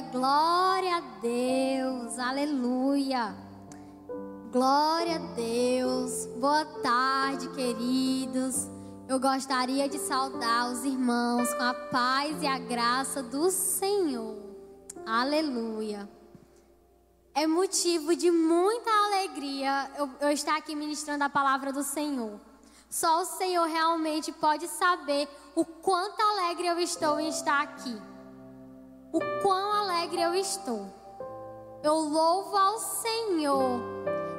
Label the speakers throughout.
Speaker 1: Glória a Deus, aleluia. Glória a Deus. Boa tarde, queridos. Eu gostaria de saudar os irmãos com a paz e a graça do Senhor. Aleluia. É motivo de muita alegria eu, eu estar aqui ministrando a palavra do Senhor. Só o Senhor realmente pode saber o quanto alegre eu estou em estar aqui. O quão alegre eu estou. Eu louvo ao Senhor,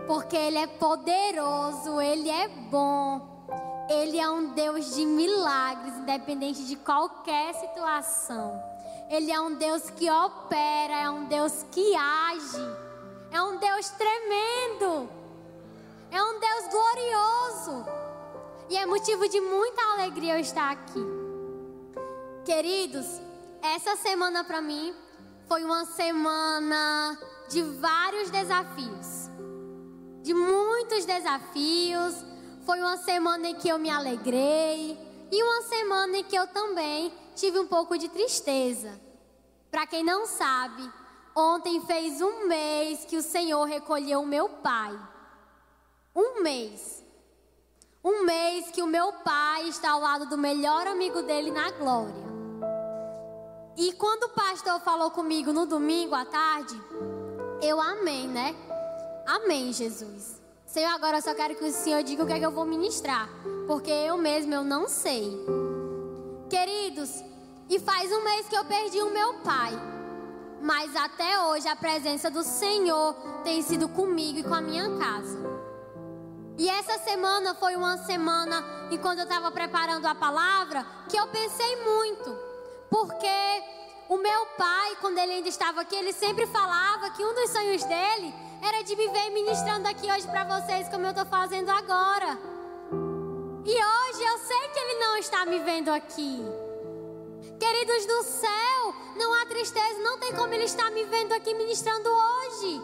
Speaker 1: porque Ele é poderoso, Ele é bom. Ele é um Deus de milagres, independente de qualquer situação. Ele é um Deus que opera, é um Deus que age, é um Deus tremendo, é um Deus glorioso. E é motivo de muita alegria eu estar aqui. Queridos, essa semana para mim foi uma semana de vários desafios. De muitos desafios. Foi uma semana em que eu me alegrei e uma semana em que eu também tive um pouco de tristeza. Para quem não sabe, ontem fez um mês que o Senhor recolheu o meu pai. Um mês. Um mês que o meu pai está ao lado do melhor amigo dele na glória. E quando o pastor falou comigo no domingo à tarde, eu amei, né? Amém, Jesus. Senhor, agora eu só quero que o Senhor diga o que é que eu vou ministrar, porque eu mesmo eu não sei. Queridos, e faz um mês que eu perdi o meu pai. Mas até hoje a presença do Senhor tem sido comigo e com a minha casa. E essa semana foi uma semana, enquanto eu estava preparando a palavra, que eu pensei muito. Porque o meu pai, quando ele ainda estava aqui, ele sempre falava que um dos sonhos dele era de me ver ministrando aqui hoje para vocês, como eu estou fazendo agora. E hoje eu sei que ele não está me vendo aqui. Queridos do céu, não há tristeza, não tem como ele estar me vendo aqui ministrando hoje.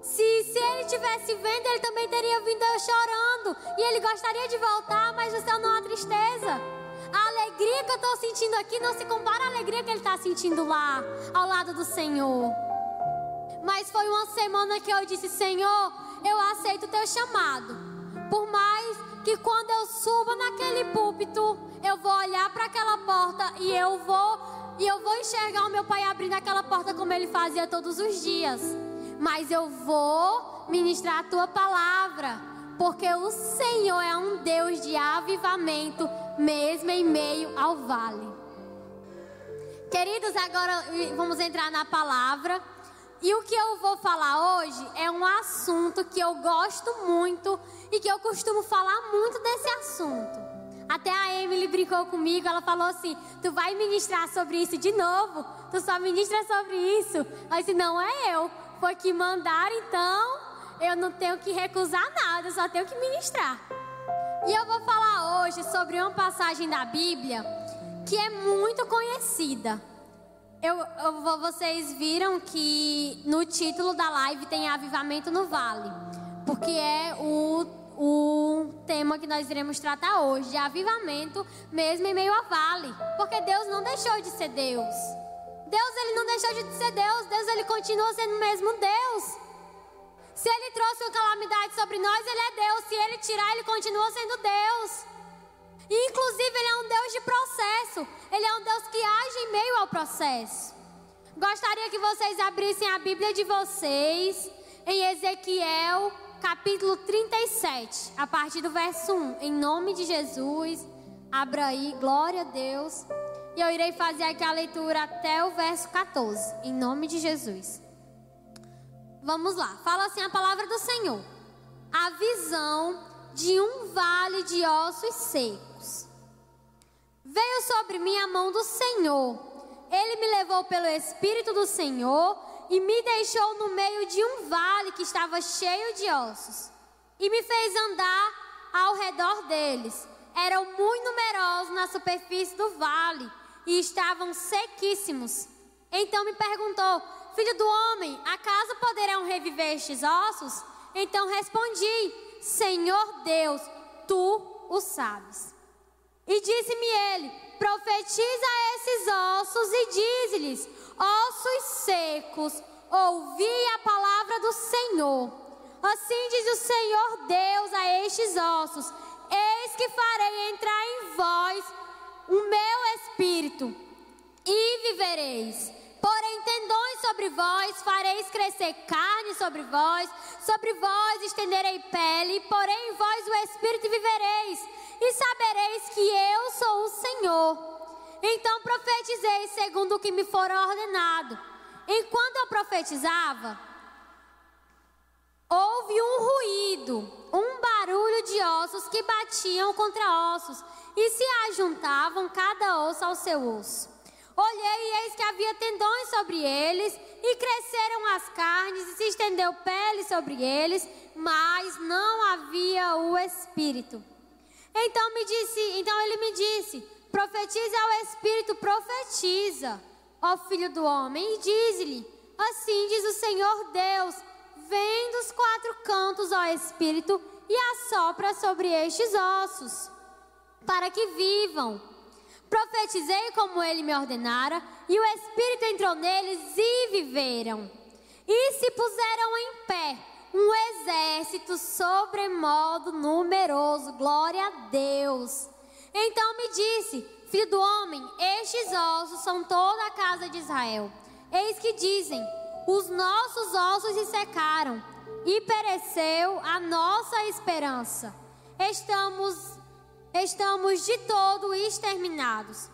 Speaker 1: Se, se ele tivesse vendo, ele também teria vindo eu chorando. E ele gostaria de voltar, mas o céu não há tristeza. A alegria que eu estou sentindo aqui não se compara à alegria que ele está sentindo lá, ao lado do Senhor. Mas foi uma semana que eu disse: Senhor, eu aceito o teu chamado. Por mais que quando eu suba naquele púlpito, eu vou olhar para aquela porta e eu vou e eu vou enxergar o meu pai abrindo aquela porta como ele fazia todos os dias mas eu vou ministrar a tua palavra, porque o Senhor é um Deus de avivamento, mesmo em meio ao vale. Queridos, agora vamos entrar na palavra. E o que eu vou falar hoje é um assunto que eu gosto muito e que eu costumo falar muito desse assunto. Até a Emily brincou comigo, ela falou assim: Tu vai ministrar sobre isso de novo? Tu só ministra sobre isso? Eu disse: Não é eu, foi que mandaram, então eu não tenho que recusar nada, só tenho que ministrar. E eu vou falar hoje sobre uma passagem da Bíblia que é muito conhecida. Eu, eu, vocês viram que no título da live tem Avivamento no Vale, porque é o, o tema que nós iremos tratar hoje, de avivamento mesmo em meio a vale, porque Deus não deixou de ser Deus. Deus ele não deixou de ser Deus, Deus ele continua sendo o mesmo Deus. Se ele trouxe uma calamidade sobre nós, ele é Deus. Se ele tirar, ele continua sendo Deus. Inclusive, ele é um Deus de processo. Ele é um Deus que age em meio ao processo. Gostaria que vocês abrissem a Bíblia de vocês em Ezequiel, capítulo 37, a partir do verso 1. Em nome de Jesus, abra aí, glória a Deus. E eu irei fazer aqui a leitura até o verso 14, em nome de Jesus. Vamos lá, fala assim a palavra do Senhor: a visão de um vale de ossos secos. Veio sobre mim a mão do Senhor, ele me levou pelo Espírito do Senhor e me deixou no meio de um vale que estava cheio de ossos, e me fez andar ao redor deles. Eram muito numerosos na superfície do vale e estavam sequíssimos. Então me perguntou: Filho do homem, acaso poderão reviver estes ossos? Então respondi: Senhor Deus, tu o sabes. E disse-me ele: Profetiza esses ossos e dize-lhes: Ossos secos, ouvi a palavra do Senhor. Assim diz o Senhor Deus a estes ossos: Eis que farei entrar em vós o meu espírito, e vivereis. Porém, tendões sobre vós, fareis crescer carne sobre vós, sobre vós estenderei pele, porém vós o espírito vivereis, e sabereis que eu sou o Senhor. Então profetizei segundo o que me for ordenado. Enquanto eu profetizava, houve um ruído, um barulho de ossos que batiam contra ossos e se ajuntavam cada osso ao seu osso. Olhei e eis que havia tendões sobre eles, e cresceram as carnes, e se estendeu pele sobre eles, mas não havia o espírito. Então me disse, então ele me disse: Profetiza ao espírito, profetiza, ó filho do homem, e diz-lhe: Assim diz o Senhor Deus: Vem dos quatro cantos, ó espírito, e assopra sobre estes ossos, para que vivam. Profetizei como ele me ordenara, e o Espírito entrou neles e viveram. E se puseram em pé um exército sobremodo numeroso, glória a Deus. Então me disse: Filho do homem, estes ossos são toda a casa de Israel. Eis que dizem: Os nossos ossos se secaram, e pereceu a nossa esperança. Estamos estamos de todo exterminados.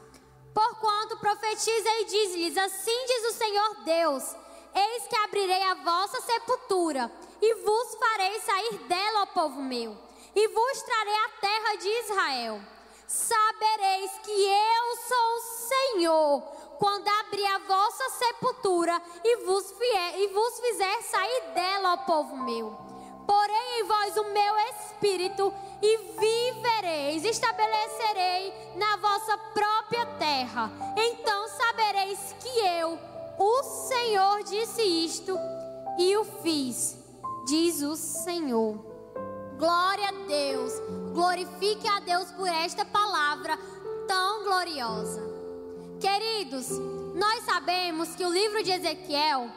Speaker 1: Porquanto profetiza e diz-lhes: Assim diz o Senhor Deus: Eis que abrirei a vossa sepultura, e vos farei sair dela, ó povo meu, e vos trarei a terra de Israel. Sabereis que eu sou o Senhor, quando abrir a vossa sepultura e vos, e vos fizer sair dela, ó povo meu. Porém em vós o meu espírito, e vivereis, estabelecerei na vossa própria terra. Então sabereis que eu, o Senhor, disse isto e o fiz, diz o Senhor. Glória a Deus, glorifique a Deus por esta palavra tão gloriosa. Queridos, nós sabemos que o livro de Ezequiel,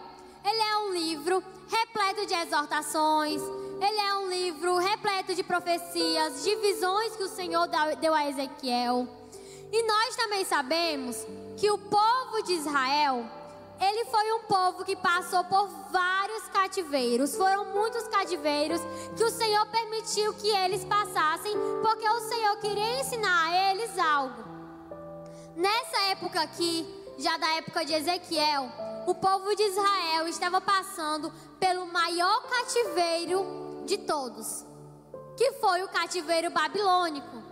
Speaker 1: ele é um livro repleto de exortações, ele é um livro repleto de profecias, de visões que o Senhor deu a Ezequiel. E nós também sabemos que o povo de Israel, ele foi um povo que passou por vários cativeiros. Foram muitos cativeiros que o Senhor permitiu que eles passassem, porque o Senhor queria ensinar a eles algo. Nessa época aqui, já da época de Ezequiel, o povo de Israel estava passando pelo maior cativeiro de todos, que foi o cativeiro babilônico,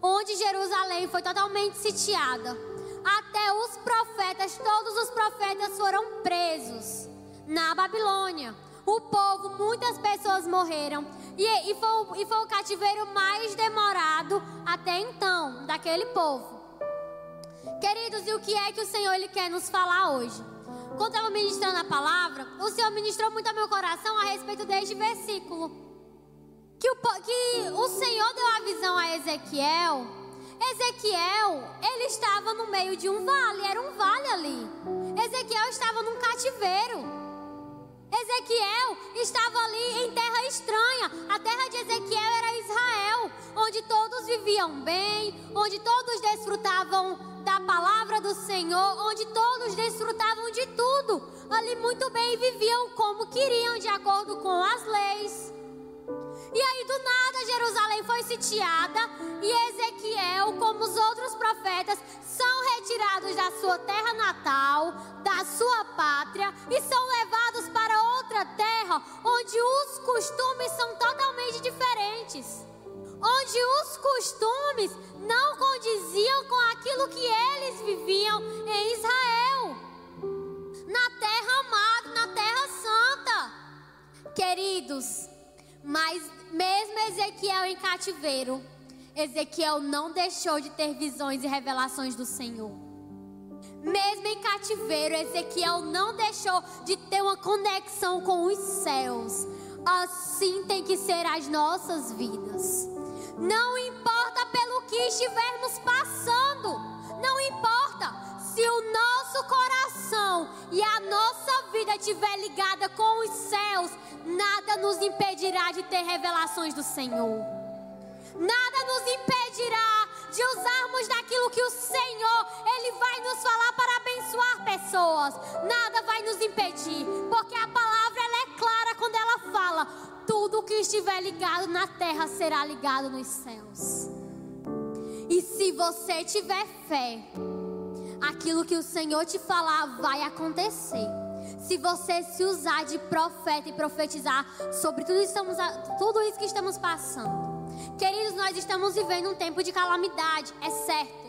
Speaker 1: onde Jerusalém foi totalmente sitiada. Até os profetas, todos os profetas foram presos na Babilônia. O povo, muitas pessoas morreram. E, e, foi, e foi o cativeiro mais demorado até então, daquele povo. Queridos, e o que é que o Senhor ele quer nos falar hoje? Quando estava ministrando a palavra, o Senhor ministrou muito ao meu coração a respeito deste versículo. Que o, que o Senhor deu a visão a Ezequiel. Ezequiel, ele estava no meio de um vale, era um vale ali. Ezequiel estava num cativeiro. Ezequiel estava ali em terra estranha. A terra de Ezequiel era Israel, onde todos viviam bem, onde todos desfrutavam Senhor, onde todos desfrutavam de tudo. Ali muito bem viviam como queriam, de acordo com as leis. E aí do nada Jerusalém foi sitiada e Ezequiel, como os outros profetas, são retirados da sua terra natal, da sua pátria e são levados para outra terra onde os costumes são totalmente diferentes onde os costumes não condiziam com aquilo que eles viviam em Israel, na terra amada, na terra santa. Queridos, mas mesmo Ezequiel em cativeiro, Ezequiel não deixou de ter visões e revelações do Senhor. Mesmo em cativeiro, Ezequiel não deixou de ter uma conexão com os céus. Assim tem que ser as nossas vidas. Não importa pelo que estivermos passando, não importa. se o nosso coração e a nossa vida estiver ligada com os céus, nada nos impedirá de ter revelações do Senhor. Nada nos impedirá de usarmos daquilo que o Senhor, Ele vai nos falar para abençoar pessoas. Nada vai nos impedir, porque a palavra ela é clara quando ela fala: tudo que estiver ligado na terra será ligado nos céus. E se você tiver fé, aquilo que o Senhor te falar vai acontecer. Se você se usar de profeta e profetizar sobre tudo, estamos, tudo isso que estamos passando. Queridos, nós estamos vivendo um tempo de calamidade, é certo.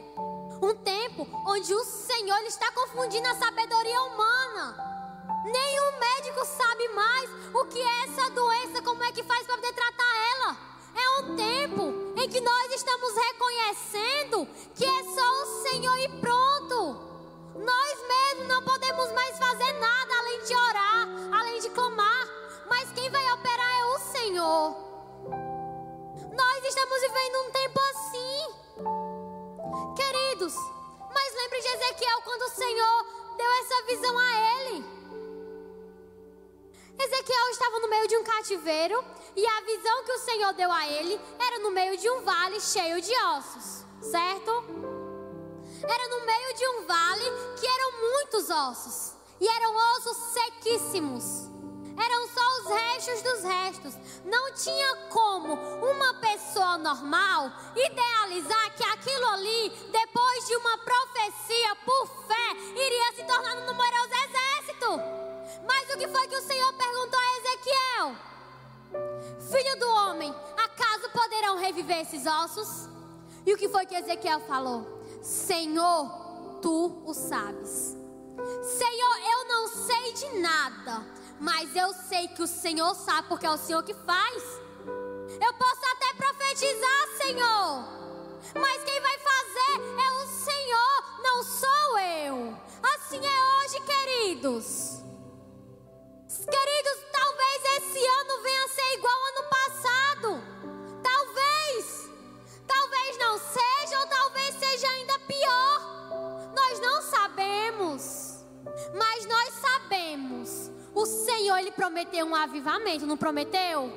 Speaker 1: Um tempo onde o Senhor está confundindo a sabedoria humana. Nenhum médico sabe mais o que é essa doença, como é que faz para poder tratar ela. É um tempo em que nós estamos reconhecendo que é só o Senhor e pronto. Nós mesmos não podemos mais fazer nada além de orar, além de clamar. Mas quem vai operar é o Senhor. Nós estamos vivendo um tempo assim. Queridos, mas lembre de Ezequiel quando o Senhor deu essa visão a ele. Ezequiel estava no meio de um cativeiro e a visão que o Senhor deu a ele era no meio de um vale cheio de ossos, certo? Era no meio de um vale que eram muitos ossos e eram ossos sequíssimos. Eram só os restos dos restos. Não tinha como uma pessoa normal idealizar que aquilo ali, depois de uma profecia por fé, iria se tornar um numeroso exército. Mas o que foi que o Senhor perguntou a Ezequiel? Filho do homem, acaso poderão reviver esses ossos? E o que foi que Ezequiel falou? Senhor, tu o sabes. Senhor, eu não sei de nada, mas eu sei que o Senhor sabe, porque é o Senhor que faz. Eu posso até profetizar, Senhor, mas quem vai fazer é o Senhor, não sou eu. Assim é hoje, queridos. Queridos, talvez esse ano venha a ser igual ao ano passado. Talvez. Talvez não seja, ou talvez seja ainda pior. Nós não sabemos. Mas nós sabemos. O Senhor, Ele prometeu um avivamento, não prometeu?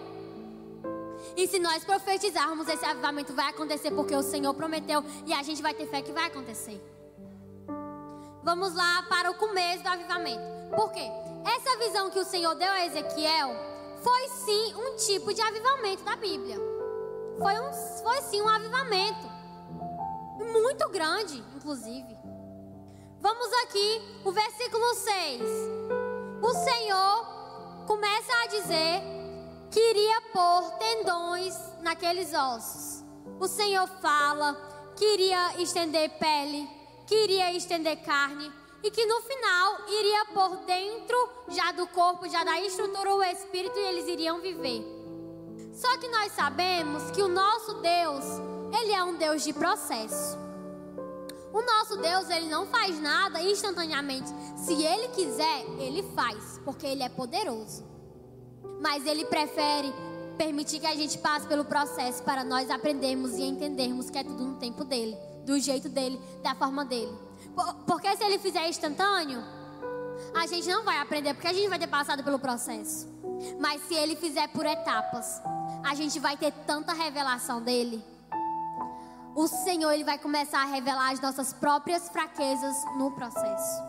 Speaker 1: E se nós profetizarmos, esse avivamento vai acontecer porque o Senhor prometeu e a gente vai ter fé que vai acontecer. Vamos lá para o começo do avivamento. Por quê? Essa visão que o Senhor deu a Ezequiel foi sim um tipo de avivamento da Bíblia. Foi, um, foi sim um avivamento. Muito grande, inclusive. Vamos aqui, o versículo 6. O Senhor começa a dizer que iria pôr tendões naqueles ossos. O Senhor fala que iria estender pele, que iria estender carne e que no final iria por dentro já do corpo, já da estrutura, o espírito e eles iriam viver. Só que nós sabemos que o nosso Deus, ele é um Deus de processo. O nosso Deus, ele não faz nada instantaneamente. Se ele quiser, ele faz, porque ele é poderoso. Mas ele prefere permitir que a gente passe pelo processo para nós aprendermos e entendermos que é tudo no tempo dele, do jeito dele, da forma dele. Porque se ele fizer instantâneo, a gente não vai aprender, porque a gente vai ter passado pelo processo. Mas se ele fizer por etapas, a gente vai ter tanta revelação dele. O Senhor ele vai começar a revelar as nossas próprias fraquezas no processo.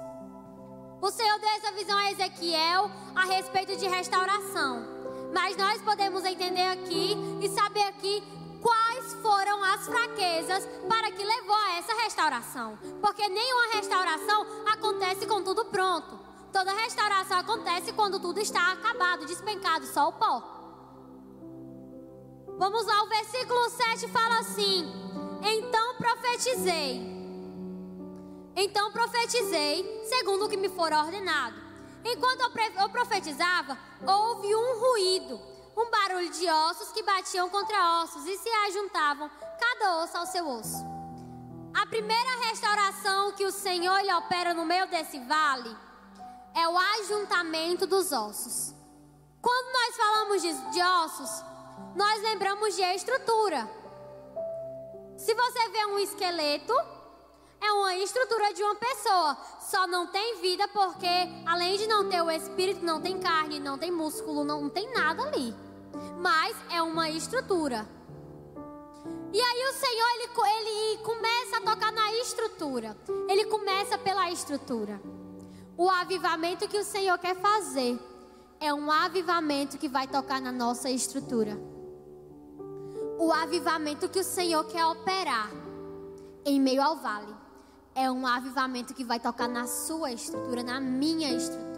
Speaker 1: O Senhor deu essa visão a Ezequiel a respeito de restauração. Mas nós podemos entender aqui e saber aqui quais foram as fraquezas para que levou a essa restauração. Porque nenhuma restauração acontece com tudo pronto. Toda restauração acontece quando tudo está acabado, despencado, só o pó. Vamos lá, o versículo 7 fala assim: Então profetizei. Então profetizei, segundo o que me for ordenado. Enquanto eu profetizava, houve um ruído um barulho de ossos que batiam contra ossos e se ajuntavam, cada osso ao seu osso. A primeira restauração que o Senhor lhe opera no meio desse vale é o ajuntamento dos ossos. Quando nós falamos de, de ossos, nós lembramos de estrutura. Se você vê um esqueleto, É uma estrutura de uma pessoa. Só não tem vida porque, além de não ter o espírito, não tem carne, não tem músculo, não tem nada ali. Mas é uma estrutura. E aí o Senhor, ele, ele começa a tocar na estrutura. Ele começa pela estrutura. O avivamento que o Senhor quer fazer é um avivamento que vai tocar na nossa estrutura. O avivamento que o Senhor quer operar em meio ao vale é um avivamento que vai tocar na sua estrutura, na minha estrutura.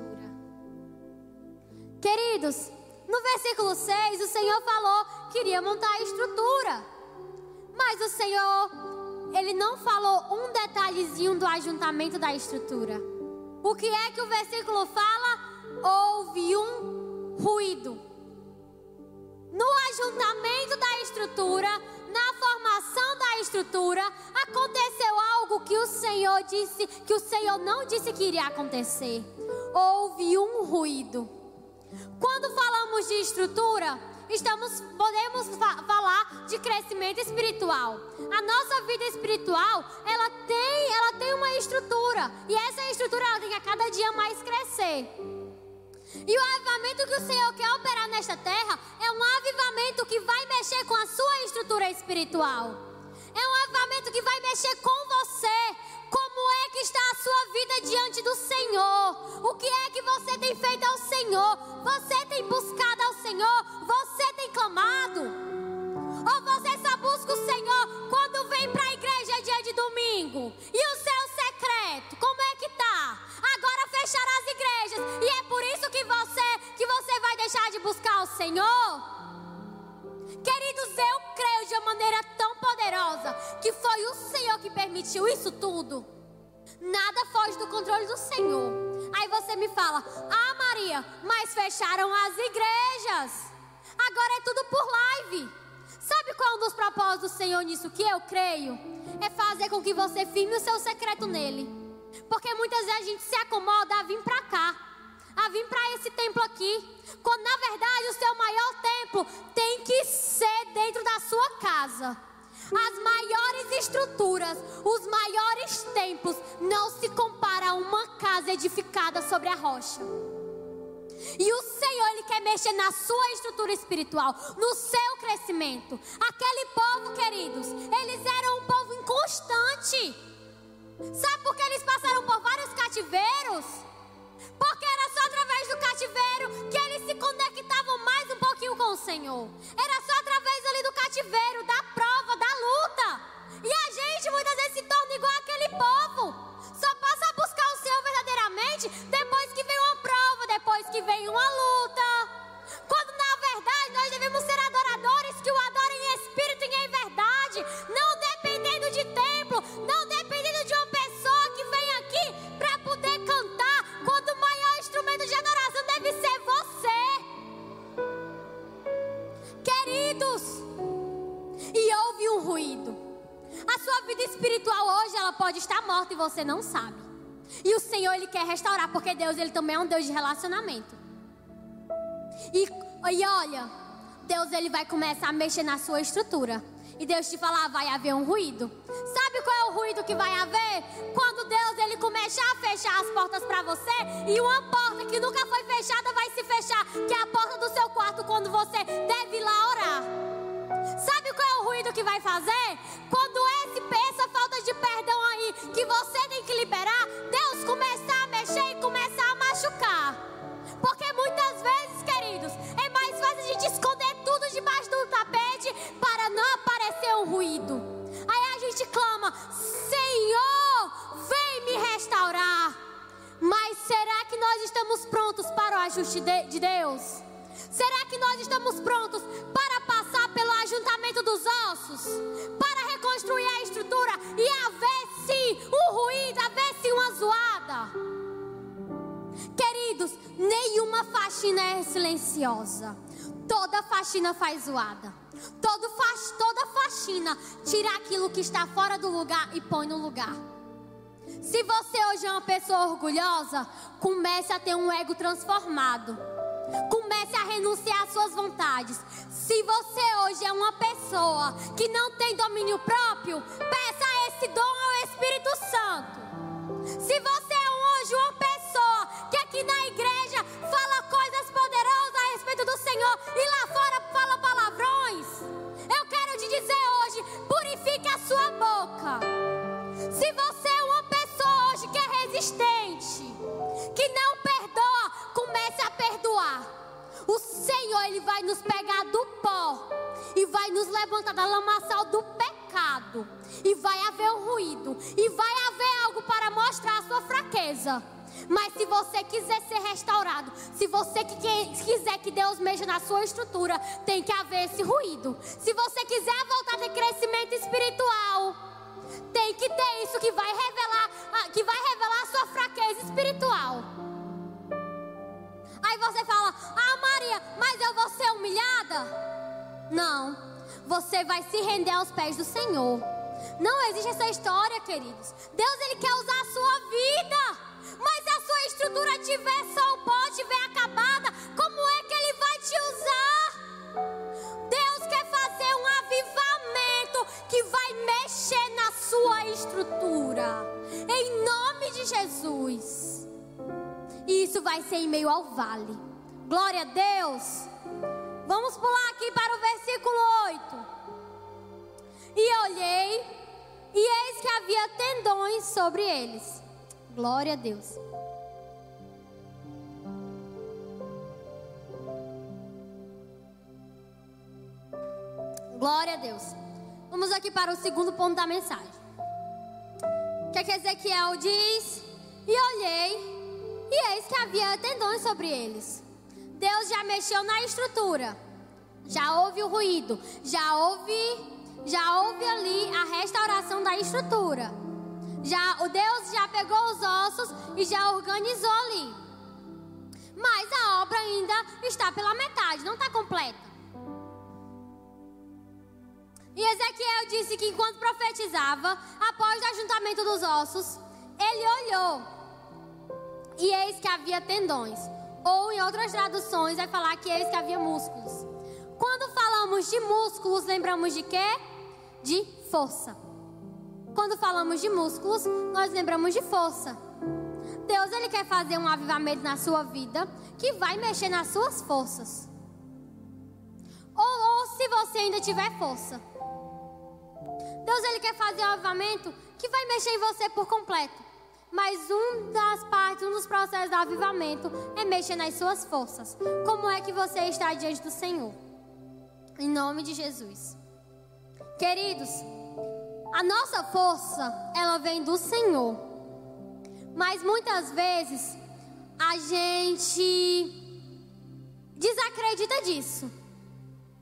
Speaker 1: Queridos, no versículo 6, o Senhor falou que iria montar a estrutura. Mas o Senhor, ele não falou um detalhezinho do ajuntamento da estrutura. O que é que o versículo fala? Houve um ruído. No ajuntamento da estrutura, na formação da estrutura, aconteceu algo que o Senhor disse, que o Senhor não disse que iria acontecer. Houve um ruído. Quando falamos de estrutura, estamos podemos fa falar de crescimento espiritual. A nossa vida espiritual, ela tem, ela tem uma estrutura, e essa estrutura ela tem que a cada dia mais crescer. E o avivamento que o Senhor quer operar nesta terra é um avivamento que vai mexer com a sua estrutura espiritual. É um avivamento que vai mexer com você. Como é que está a sua vida diante do Senhor? O que é que você tem feito ao Senhor? Você tem buscado ao Senhor? Você tem clamado? Ou você só busca o Senhor quando vem para a igreja dia de domingo? E o seu secreto, como é que tá? Agora fechará as igrejas e é por isso que você que você vai deixar de buscar o Senhor? Queridos, eu creio de uma maneira tão poderosa que foi o Senhor que permitiu isso tudo. Nada foge do controle do Senhor. Aí você me fala: "Ah, Maria, mas fecharam as igrejas. Agora é tudo por live." Sabe qual é um dos propósitos do Senhor nisso que eu creio? É fazer com que você firme o seu secreto nele. Porque muitas vezes a gente se acomoda a vir para cá, a vir para esse templo aqui, quando na verdade o seu maior templo tem que ser dentro da sua casa. As maiores estruturas, os maiores templos não se compara a uma casa edificada sobre a rocha. E o Senhor, Ele quer mexer na sua estrutura espiritual, no seu crescimento. Aquele povo, queridos, eles eram um povo inconstante. Sabe por que eles passaram por vários cativeiros? Porque era só através do cativeiro que eles se conectavam mais um pouquinho com o Senhor. Era só através ali do cativeiro, da restaurar, porque Deus ele também é um Deus de relacionamento. E, e olha, Deus ele vai começar a mexer na sua estrutura. E Deus te falar, vai haver um ruído. Sabe qual é o ruído que vai haver? Quando Deus ele começar a fechar as portas para você e uma porta que nunca foi fechada vai se fechar, que é a porta do seu quarto quando você deve ir lá orar. Sabe qual é o ruído que vai fazer? Quando esse, essa falta de perdão aí que você tem que liberar, debaixo do tapete para não aparecer um ruído. Aí a gente clama: Senhor, vem me restaurar. Mas será que nós estamos prontos para o ajuste de, de Deus? Será que nós estamos prontos para passar pelo ajuntamento dos ossos? Para reconstruir a estrutura e haver sim um ruído, haver sim uma zoada? Queridos, nenhuma faxina é silenciosa. Toda faxina faz zoada. Todo fa toda faxina tira aquilo que está fora do lugar e põe no lugar. Se você hoje é uma pessoa orgulhosa, comece a ter um ego transformado. Comece a renunciar às suas vontades. Se você hoje é uma pessoa que não tem domínio próprio, peça esse dom é o Espírito Santo. Se você é anjo, uma pessoa que aqui na igreja Senhor e lá fora fala palavrões, eu quero te dizer hoje: purifique a sua boca. Se você é uma pessoa hoje que é resistente, que não perdoa, comece a perdoar. O Senhor, Ele vai nos pegar do pó e vai nos levantar da lamaçal do pecado. E vai haver um ruído. E vai haver algo para mostrar a sua fraqueza. Mas se você quiser ser restaurado, se você quiser que Deus mexa na sua estrutura, tem que haver esse ruído. Se você quiser voltar ter crescimento espiritual, tem que ter isso que vai revelar, ah, que vai revelar a sua fraqueza espiritual. Aí você fala: "Ah, Maria, mas eu vou ser humilhada?" Não. Você vai se render aos pés do Senhor. Não existe essa história, queridos. Deus ele quer usar a sua vida. Mas a sua estrutura tiver só o pó, tiver acabada, como é que ele vai te usar? Deus quer fazer um avivamento que vai mexer na sua estrutura. Em nome de Jesus. E isso vai ser em meio ao vale. Glória a Deus. Vamos pular aqui para o versículo 8. E olhei, e eis que havia tendões sobre eles. Glória a Deus. Glória a Deus. Vamos aqui para o segundo ponto da mensagem. O que, é que Ezequiel diz? E olhei, e eis que havia tendões sobre eles. Deus já mexeu na estrutura. Já houve o ruído. Já houve, já houve ali a restauração da estrutura. Já o Deus já pegou os ossos e já organizou ali. Mas a obra ainda está pela metade, não está completa. E Ezequiel disse que enquanto profetizava, após o ajuntamento dos ossos, ele olhou e eis que havia tendões. Ou em outras traduções vai falar que eis que havia músculos. Quando falamos de músculos, lembramos de quê? De força. Quando falamos de músculos, nós lembramos de força. Deus ele quer fazer um avivamento na sua vida que vai mexer nas suas forças. Ou, ou se você ainda tiver força. Deus ele quer fazer um avivamento que vai mexer em você por completo. Mas um das partes, um dos processos do avivamento é mexer nas suas forças. Como é que você está diante do Senhor? Em nome de Jesus. Queridos, a nossa força, ela vem do Senhor. Mas muitas vezes a gente desacredita disso.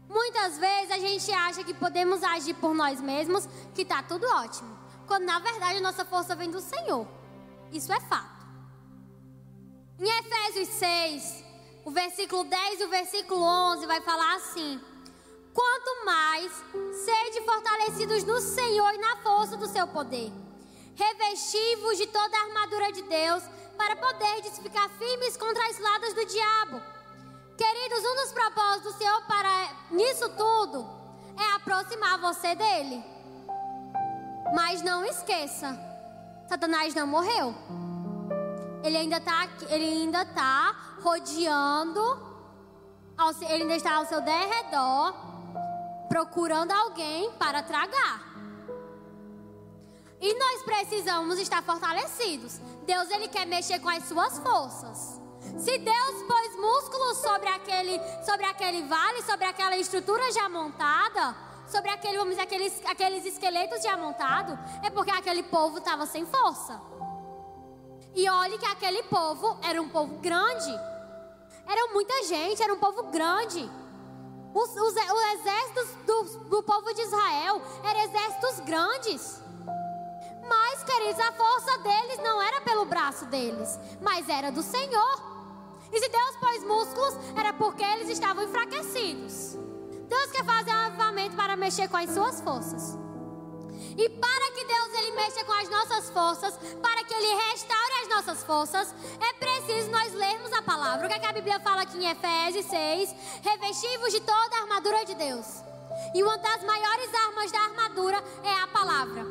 Speaker 1: Muitas vezes a gente acha que podemos agir por nós mesmos, que está tudo ótimo. Quando na verdade a nossa força vem do Senhor. Isso é fato. Em Efésios 6, o versículo 10 e o versículo 11 vai falar assim: Quanto mais sede fortalecidos no Senhor e na força do seu poder. Revesti-vos de toda a armadura de Deus, para poderdes ficar firmes contra as ladas do diabo. Queridos, um dos propósitos do Senhor para nisso tudo é aproximar você dele. Mas não esqueça, Satanás não morreu. Ele ainda está ele ainda tá rodeando, ele ainda está ao seu derredor, procurando alguém para tragar. E nós precisamos estar fortalecidos. Deus ele quer mexer com as suas forças. Se Deus pôs músculos sobre aquele, sobre aquele vale, sobre aquela estrutura já montada, sobre aquele, vamos dizer, aqueles, aqueles esqueletos já montados, é porque aquele povo estava sem força. E olhe que aquele povo era um povo grande. Era muita gente, era um povo grande. Os, os, os exércitos do, do povo de Israel eram exércitos grandes. Mas, queridos, a força deles não era pelo braço deles, mas era do Senhor. E se Deus pôs músculos, era porque eles estavam enfraquecidos. Deus quer fazer um avivamento para mexer com as suas forças. E para que Deus ele mexa com as nossas forças, para que ele restaure as nossas forças, é preciso nós lermos a palavra. O que, é que a Bíblia fala aqui em Efésios 6? Revestivos de toda a armadura de Deus. E uma das maiores armas da armadura é a palavra.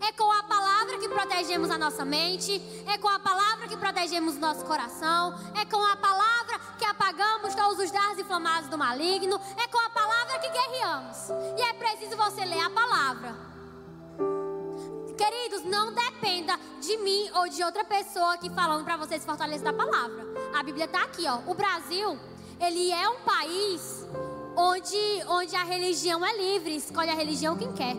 Speaker 1: É com a palavra que protegemos a nossa mente, é com a palavra que protegemos o nosso coração, é com a palavra que apagamos todos os dardos inflamados do maligno, é com a palavra que guerreamos. E é preciso você ler a palavra. Queridos, não dependa de mim ou de outra pessoa aqui falando para você se fortalecer da palavra. A Bíblia está aqui, ó. O Brasil, ele é um país onde, onde a religião é livre, escolhe a religião quem quer.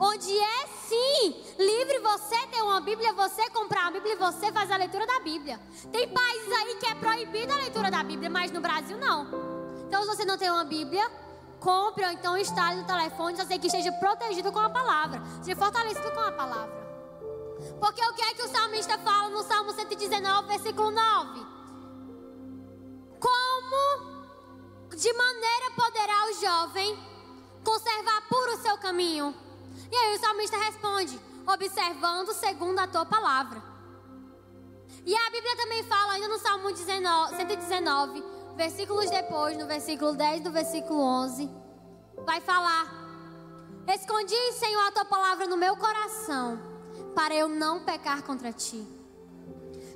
Speaker 1: Onde é sim livre você ter uma Bíblia, você comprar uma Bíblia e você fazer a leitura da Bíblia. Tem países aí que é proibida a leitura da Bíblia, mas no Brasil não. Então, se você não tem uma Bíblia, compre ou então instale no telefone, só sei que esteja protegido com a palavra, seja fortalecido com a palavra. Porque o que é que o salmista fala no Salmo 119, versículo 9? Como de maneira poderá o jovem conservar puro o seu caminho? E aí o salmista responde: observando segundo a tua palavra. E a Bíblia também fala, ainda no Salmo 19, 119, versículos depois, no versículo 10 do versículo 11, vai falar: Escondi, Senhor, a tua palavra no meu coração, para eu não pecar contra ti.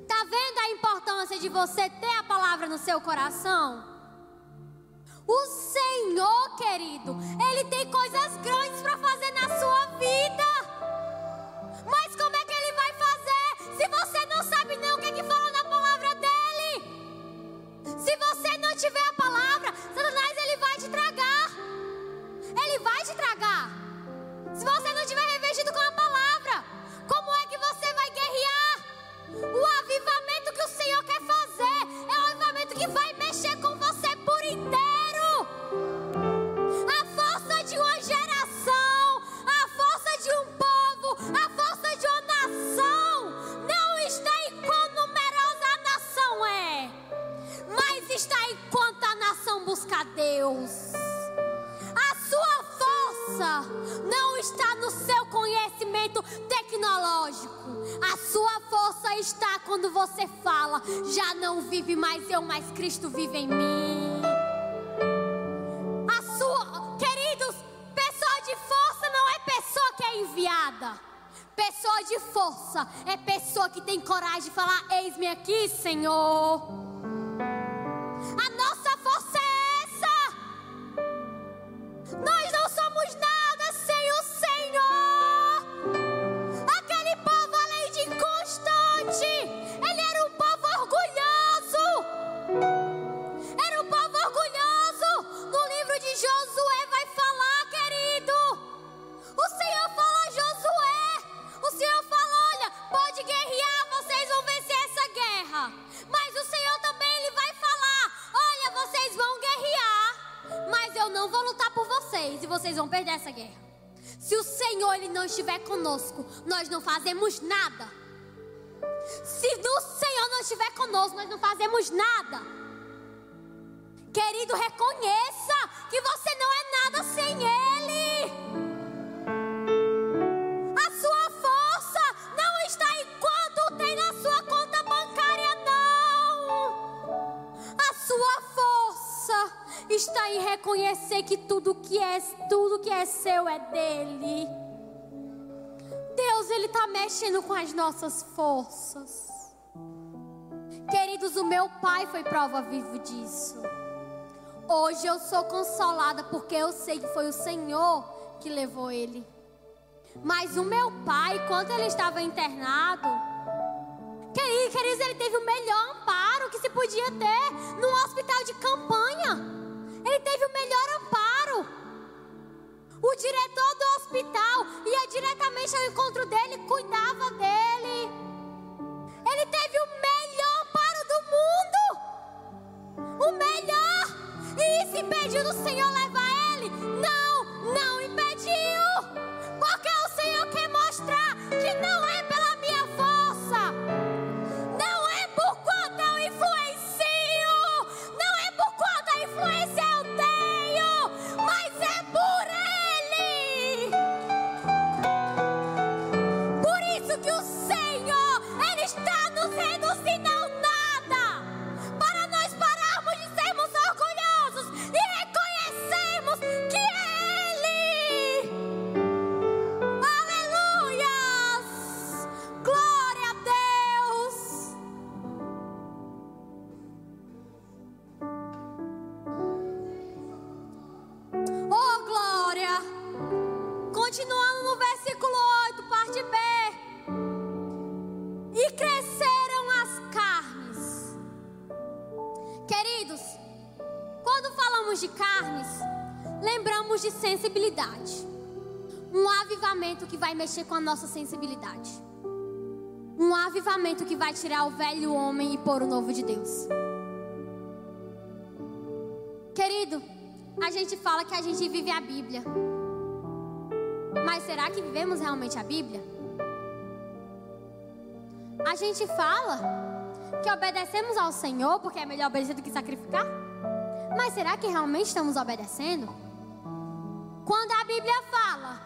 Speaker 1: Tá vendo a importância de você ter a palavra no seu coração? O Senhor, querido, Ele tem coisas grandes para fazer na sua vida. Mas como é que Ele vai fazer se você não sabe nem o que, que fala na tiver a palavra, Satanás Ele vai te tragar. Ele vai te tragar. Se você não tiver revestido com a palavra, como é que você vai guerrear? O avivamento que o Senhor quer fazer é o avivamento que vai mas Cristo vive em mim. A sua, queridos, pessoa de força não é pessoa que é enviada. Pessoa de força é pessoa que tem coragem de falar: Eis-me aqui, Senhor. Querido, reconheça que você não é nada sem Ele. A sua força não está em quanto tem na sua conta bancária, não. A sua força está em reconhecer que tudo que é, tudo que é seu é dele. Deus, ele está mexendo com as nossas forças. Queridos, o meu pai foi prova viva disso. Hoje eu sou consolada porque eu sei que foi o Senhor que levou ele. Mas o meu pai, quando ele estava internado, queridos, ele teve o melhor amparo que se podia ter num hospital de campanha. Ele teve o melhor amparo. O diretor do hospital ia diretamente ao encontro dele, cuidava dele. Ele teve o melhor amparo do mundo. O melhor. E isso impediu do Senhor levar ele? Não, não impediu. Porque o Senhor quer mostrar que não é sensibilidade. Um avivamento que vai mexer com a nossa sensibilidade. Um avivamento que vai tirar o velho homem e pôr o novo de Deus. Querido, a gente fala que a gente vive a Bíblia. Mas será que vivemos realmente a Bíblia? A gente fala que obedecemos ao Senhor porque é melhor obedecer do que sacrificar. Mas será que realmente estamos obedecendo? Quando a Bíblia fala,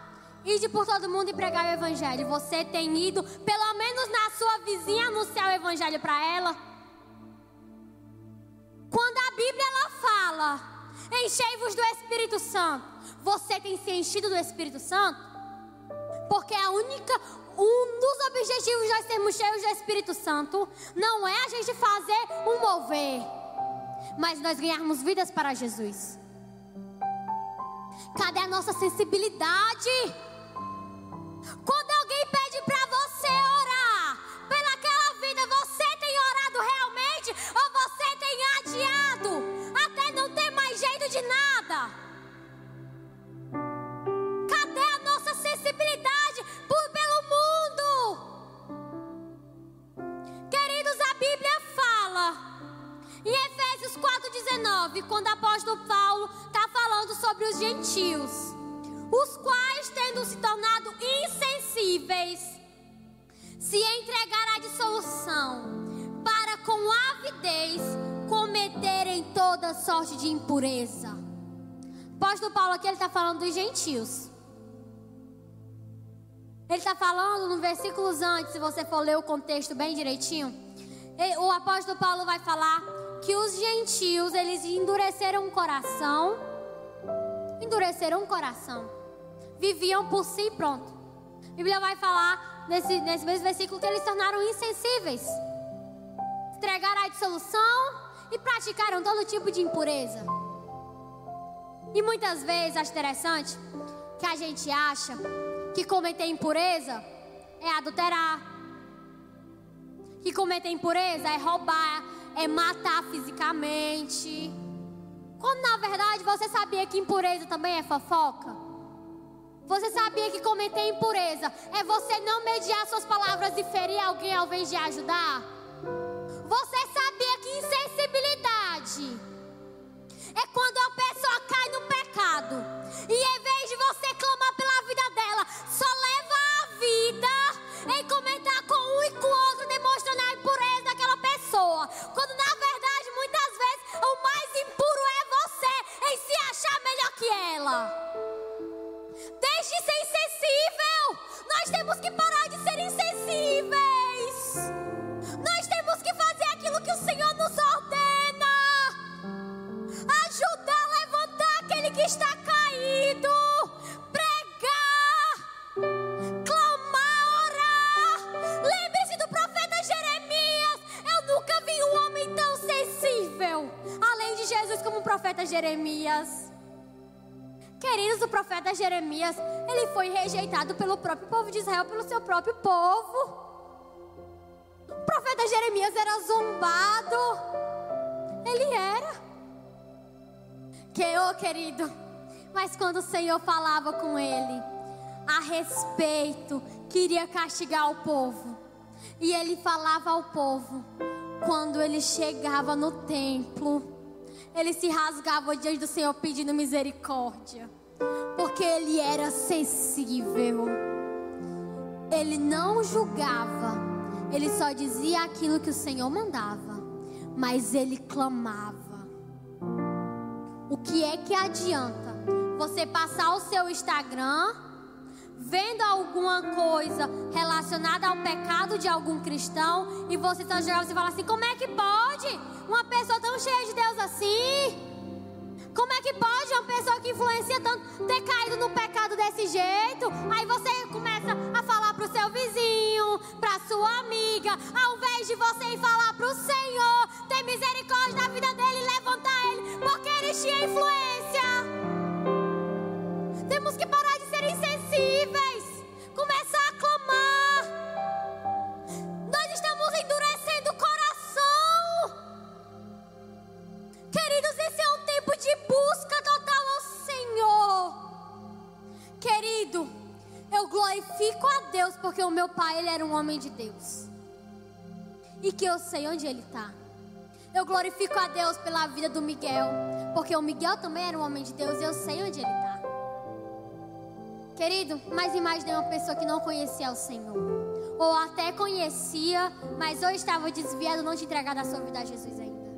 Speaker 1: ide por todo mundo e pregar o Evangelho, você tem ido, pelo menos na sua vizinha, anunciar o Evangelho para ela? Quando a Bíblia ela fala, enchei-vos do Espírito Santo, você tem se enchido do Espírito Santo? Porque a única, um dos objetivos de nós sermos cheios do Espírito Santo não é a gente fazer um mover, mas nós ganharmos vidas para Jesus. Cadê a nossa sensibilidade? Quando alguém pede para você orar pelaquela vida, você tem orado realmente ou você tem adiado até não ter mais jeito de nada? Cadê a nossa sensibilidade por, pelo mundo? Queridos, a Bíblia fala em Efésios 4,19, quando o apóstolo Paulo falando sobre os gentios, os quais, tendo se tornado insensíveis, se entregaram à dissolução, para com avidez cometerem toda sorte de impureza. Apóstolo Paulo aqui ele está falando dos gentios. Ele está falando no versículos antes, se você for ler o contexto bem direitinho, o apóstolo Paulo vai falar que os gentios, eles endureceram o coração, endureceram o coração, viviam por si pronto. A Bíblia vai falar nesse, nesse mesmo versículo que eles se tornaram insensíveis, entregaram a dissolução e praticaram todo tipo de impureza. E muitas vezes, acho interessante, que a gente acha que cometer impureza é adulterar, que cometer impureza é roubar, é matar fisicamente. Quando na verdade você sabia que impureza também é fofoca? Você sabia que cometer impureza é você não mediar suas palavras e ferir alguém ao invés de ajudar? Você sabia que insensibilidade é quando a pessoa cai no pecado e em vez de você clamar pela vida dela, só leva a vida em comentar com um e com o outro, demonstrando a impureza daquela pessoa. Quando na verdade, muitas vezes, o mais impuro é achar melhor que ela. Deixe de ser insensível. Nós temos que parar de ser insensíveis. Nós temos que fazer aquilo que o Senhor nos ordena. Ajudar a levantar aquele que está caído. Como o profeta Jeremias. Queridos, o profeta Jeremias, ele foi rejeitado pelo próprio povo de Israel, pelo seu próprio povo. O profeta Jeremias era zombado. Ele era. Que, ô querido, mas quando o Senhor falava com ele a respeito, queria castigar o povo. E ele falava ao povo, quando ele chegava no templo, ele se rasgava diante do Senhor pedindo misericórdia, porque ele era sensível. Ele não julgava, ele só dizia aquilo que o Senhor mandava, mas ele clamava. O que é que adianta você passar o seu Instagram vendo alguma coisa relacionada ao pecado de algum cristão e você só jogar e fala assim: como é que pode uma pessoa tão cheia de Deus assim? Como é que pode uma pessoa que influencia tanto ter caído no pecado desse jeito? Aí você começa a falar pro seu vizinho, pra sua amiga, ao invés de você ir falar pro Senhor, ter misericórdia da vida dele levantar ele, porque ele tinha influência impossíveis. Começar a clamar. Nós estamos endurecendo o coração. Queridos, esse é um tempo de busca total ao Senhor. Querido, eu glorifico a Deus porque o meu pai ele era um homem de Deus. E que eu sei onde ele está. Eu glorifico a Deus pela vida do Miguel, porque o Miguel também era um homem de Deus e eu sei onde ele está. Querido, mas imagine uma pessoa que não conhecia o Senhor. Ou até conhecia, mas ou estava desviado, não te entregado a sua vida a Jesus ainda.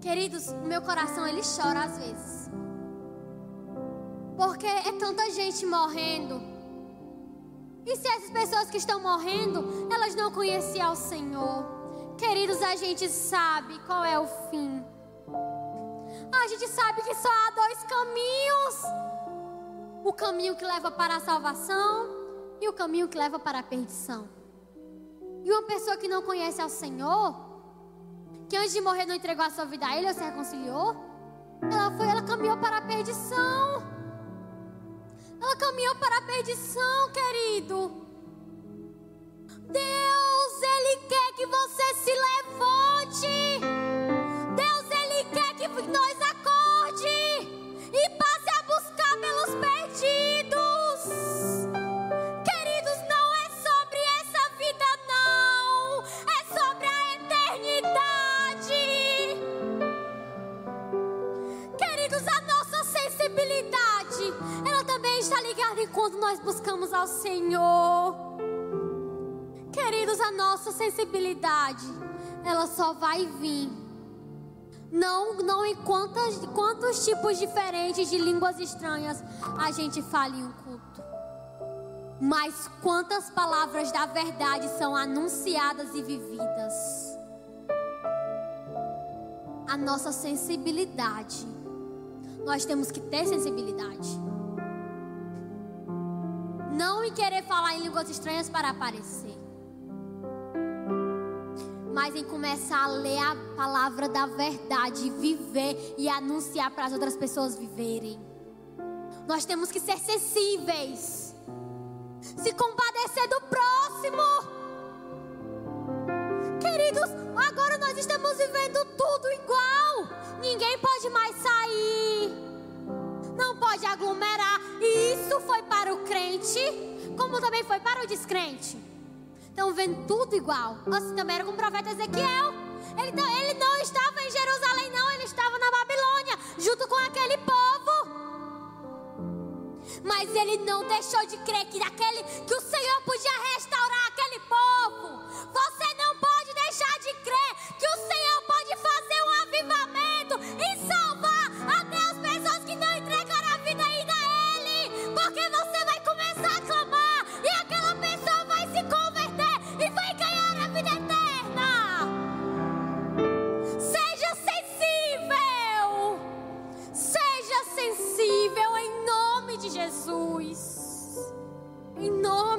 Speaker 1: Queridos, o meu coração ele chora às vezes. Porque é tanta gente morrendo. E se essas pessoas que estão morrendo, elas não conheciam o Senhor? Queridos, a gente sabe qual é o fim. A gente sabe que só há dois caminhos o caminho que leva para a salvação e o caminho que leva para a perdição. E uma pessoa que não conhece ao Senhor, que antes de morrer não entregou a sua vida a Ele ou se reconciliou, ela foi, ela caminhou para a perdição. Ela caminhou para a perdição, querido. Deus, Ele quer que você se levante. Enquanto nós buscamos ao Senhor. Queridos, a nossa sensibilidade, ela só vai vir não, não em quantos, quantos tipos diferentes de línguas estranhas a gente fala em um culto. Mas quantas palavras da verdade são anunciadas e vividas. A nossa sensibilidade. Nós temos que ter sensibilidade. Não em querer falar em línguas estranhas para aparecer mas em começar a ler a palavra da verdade, viver e anunciar para as outras pessoas viverem. Nós temos que ser sensíveis, se compadecer do próximo. Queridos, agora nós estamos vivendo tudo igual. Ninguém pode mais sair, pode aglomerar. E isso foi para o crente, como também foi para o descrente estão vendo tudo igual. Assim também era com o profeta Ezequiel. Ele, ele não estava em Jerusalém, não, ele estava na Babilônia, junto com aquele povo. Mas ele não deixou de crer que, aquele, que o Senhor podia restaurar aquele povo. Você não pode deixar de crer que o Senhor pode fazer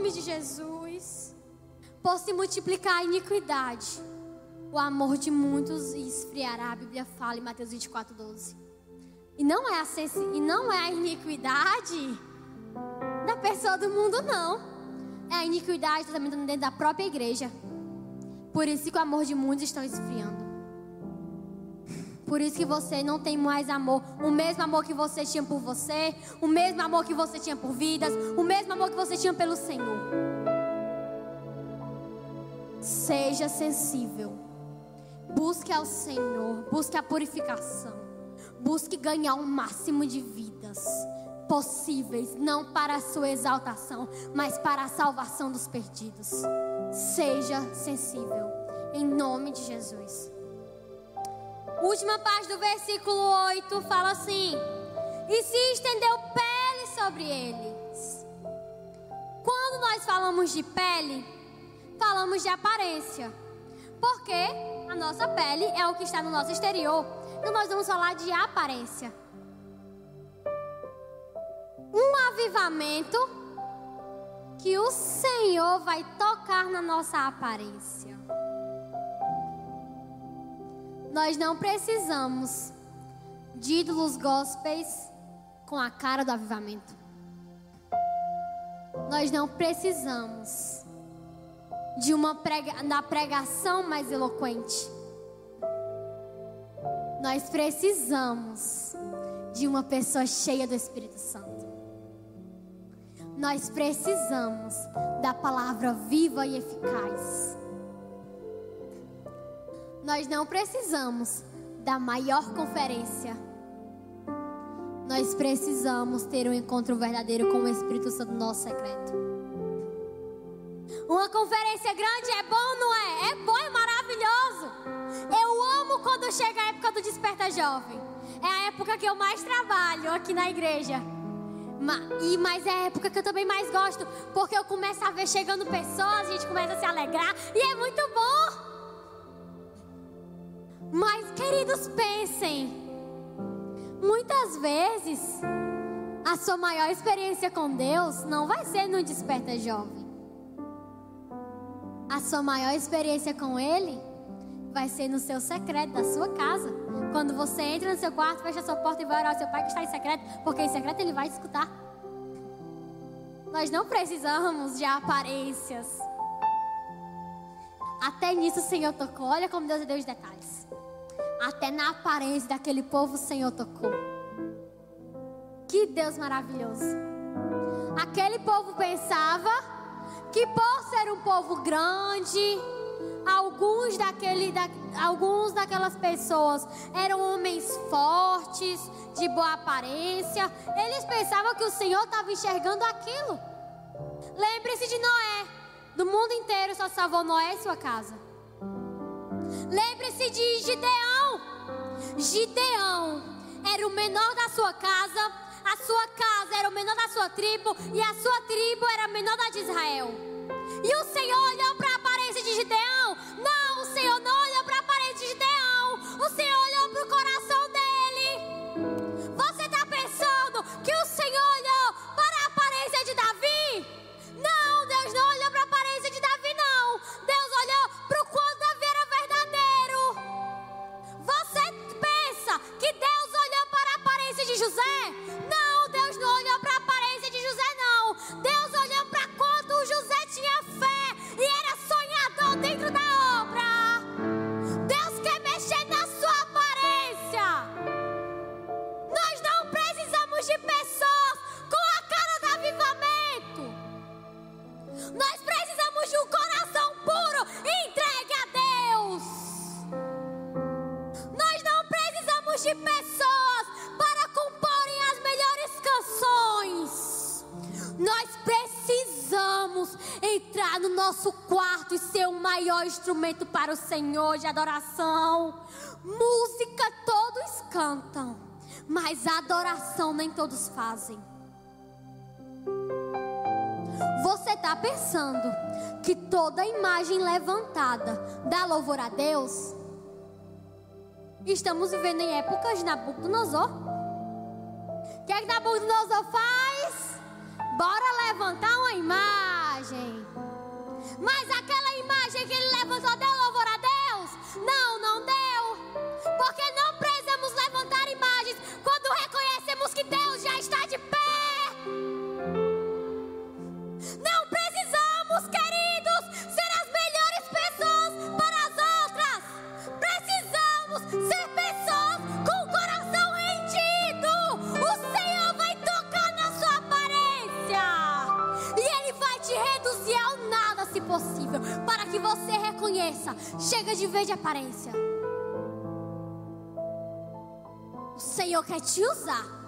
Speaker 1: nome de Jesus. Por se multiplicar a iniquidade, o amor de muitos esfriará. A Bíblia fala em Mateus 24, 12. E não é a, e não é a iniquidade da pessoa do mundo, não. É a iniquidade também dentro da própria igreja. Por isso que o amor de muitos estão esfriando. Por isso que você não tem mais amor. O mesmo amor que você tinha por você. O mesmo amor que você tinha por vidas. O mesmo amor que você tinha pelo Senhor. Seja sensível. Busque ao Senhor. Busque a purificação. Busque ganhar o máximo de vidas possíveis. Não para a sua exaltação, mas para a salvação dos perdidos. Seja sensível. Em nome de Jesus. Última parte do versículo 8 fala assim: E se estendeu pele sobre eles. Quando nós falamos de pele, falamos de aparência. Porque a nossa pele é o que está no nosso exterior. Então nós vamos falar de aparência. Um avivamento que o Senhor vai tocar na nossa aparência. Nós não precisamos de ídolos gospels com a cara do avivamento. Nós não precisamos de uma prega, da pregação mais eloquente. Nós precisamos de uma pessoa cheia do Espírito Santo. nós precisamos da palavra viva e eficaz. Nós não precisamos da maior conferência. Nós precisamos ter um encontro verdadeiro com o Espírito Santo no nosso secreto. Uma conferência grande é bom, não é? É bom, é maravilhoso. Eu amo quando chega a época do Desperta Jovem. É a época que eu mais trabalho aqui na igreja. E, mas é a época que eu também mais gosto, porque eu começo a ver chegando pessoas, a gente começa a se alegrar e é muito bom. Mas, queridos, pensem. Muitas vezes, a sua maior experiência com Deus não vai ser no Desperta Jovem. A sua maior experiência com Ele vai ser no seu secreto da sua casa. Quando você entra no seu quarto, fecha a sua porta e vai orar ao seu pai que está em secreto, porque em secreto ele vai te escutar. Nós não precisamos de aparências. Até nisso o Senhor tocou. Olha como Deus é Deus de detalhes. Até na aparência daquele povo o Senhor tocou. Que Deus maravilhoso. Aquele povo pensava que por ser um povo grande, alguns, daquele, da, alguns daquelas pessoas eram homens fortes, de boa aparência. Eles pensavam que o Senhor estava enxergando aquilo. Lembre-se de Noé. Do mundo inteiro só salvou Noé e sua casa. Lembre-se de Gideão. Gideão era o menor da sua casa, a sua casa era o menor da sua tribo e a sua tribo era a menor da de Israel. E o Senhor olhou para a aparência de Gideão? Não, o Senhor não olhou para a aparência de Gideão. O Senhor olhou para o coração dele. Você está pensando que o Senhor olhou para a aparência de Davi? Não, Deus não olhou para a aparência de Davi, não. Deus olhou para o quanto José? Não, Deus não olhou para a aparência de José, não. Deus olhou para quanto José tinha fé e era sonhador dentro da maior instrumento para o Senhor de adoração. Música todos cantam, mas adoração nem todos fazem. Você está pensando que toda imagem levantada dá louvor a Deus? Estamos vivendo em épocas de Nabucodonosor. O que é que Nabucodonosor faz? Bora levantar uma imagem. Mas aquela imagem que Deus já está de pé. Não precisamos, queridos, ser as melhores pessoas para as outras. Precisamos ser pessoas com o coração rendido. O Senhor vai tocar na sua aparência. E Ele vai te reduzir ao nada, se possível, para que você reconheça. Chega de ver de aparência. O Senhor quer te usar.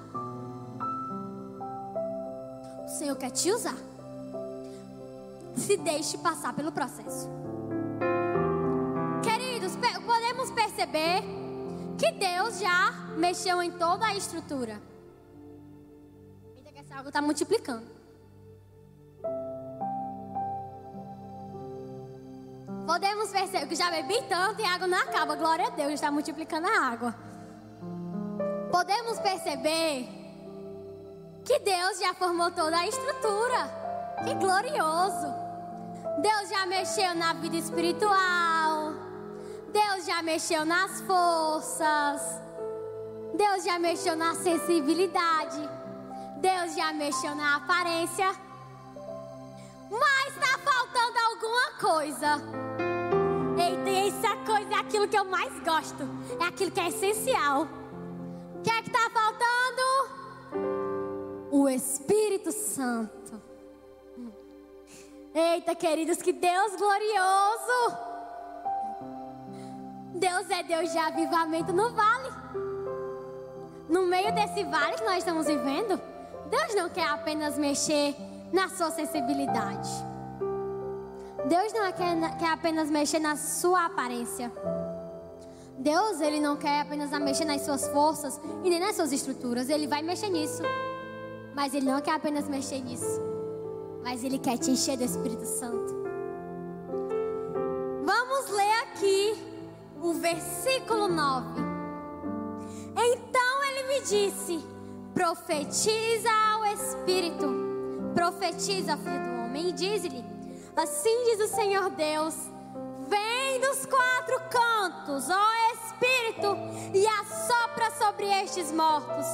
Speaker 1: O Senhor quer te usar se deixe passar pelo processo. Queridos, podemos perceber que Deus já mexeu em toda a estrutura. Eita, que essa água está multiplicando. Podemos perceber que já bebi tanto e a água não acaba. Glória a Deus, está multiplicando a água. Podemos perceber que Deus já formou toda a estrutura. Que glorioso! Deus já mexeu na vida espiritual. Deus já mexeu nas forças. Deus já mexeu na sensibilidade. Deus já mexeu na aparência. Mas está faltando alguma coisa. Eita, essa coisa é aquilo que eu mais gosto. É aquilo que é essencial. O que é que está faltando? O Espírito Santo. Eita, queridos, que Deus glorioso! Deus é Deus de avivamento no vale. No meio desse vale que nós estamos vivendo, Deus não quer apenas mexer na sua sensibilidade. Deus não quer, quer apenas mexer na sua aparência. Deus, ele não quer apenas mexer nas suas forças e nem nas suas estruturas. Ele vai mexer nisso. Mas ele não quer apenas mexer nisso. Mas ele quer te encher do Espírito Santo. Vamos ler aqui o versículo 9. Então ele me disse: profetiza ao Espírito, profetiza, filho do homem, e diz-lhe: Assim diz o Senhor Deus: Vem dos quatro cantos, ó Espírito, e assopra sobre estes mortos,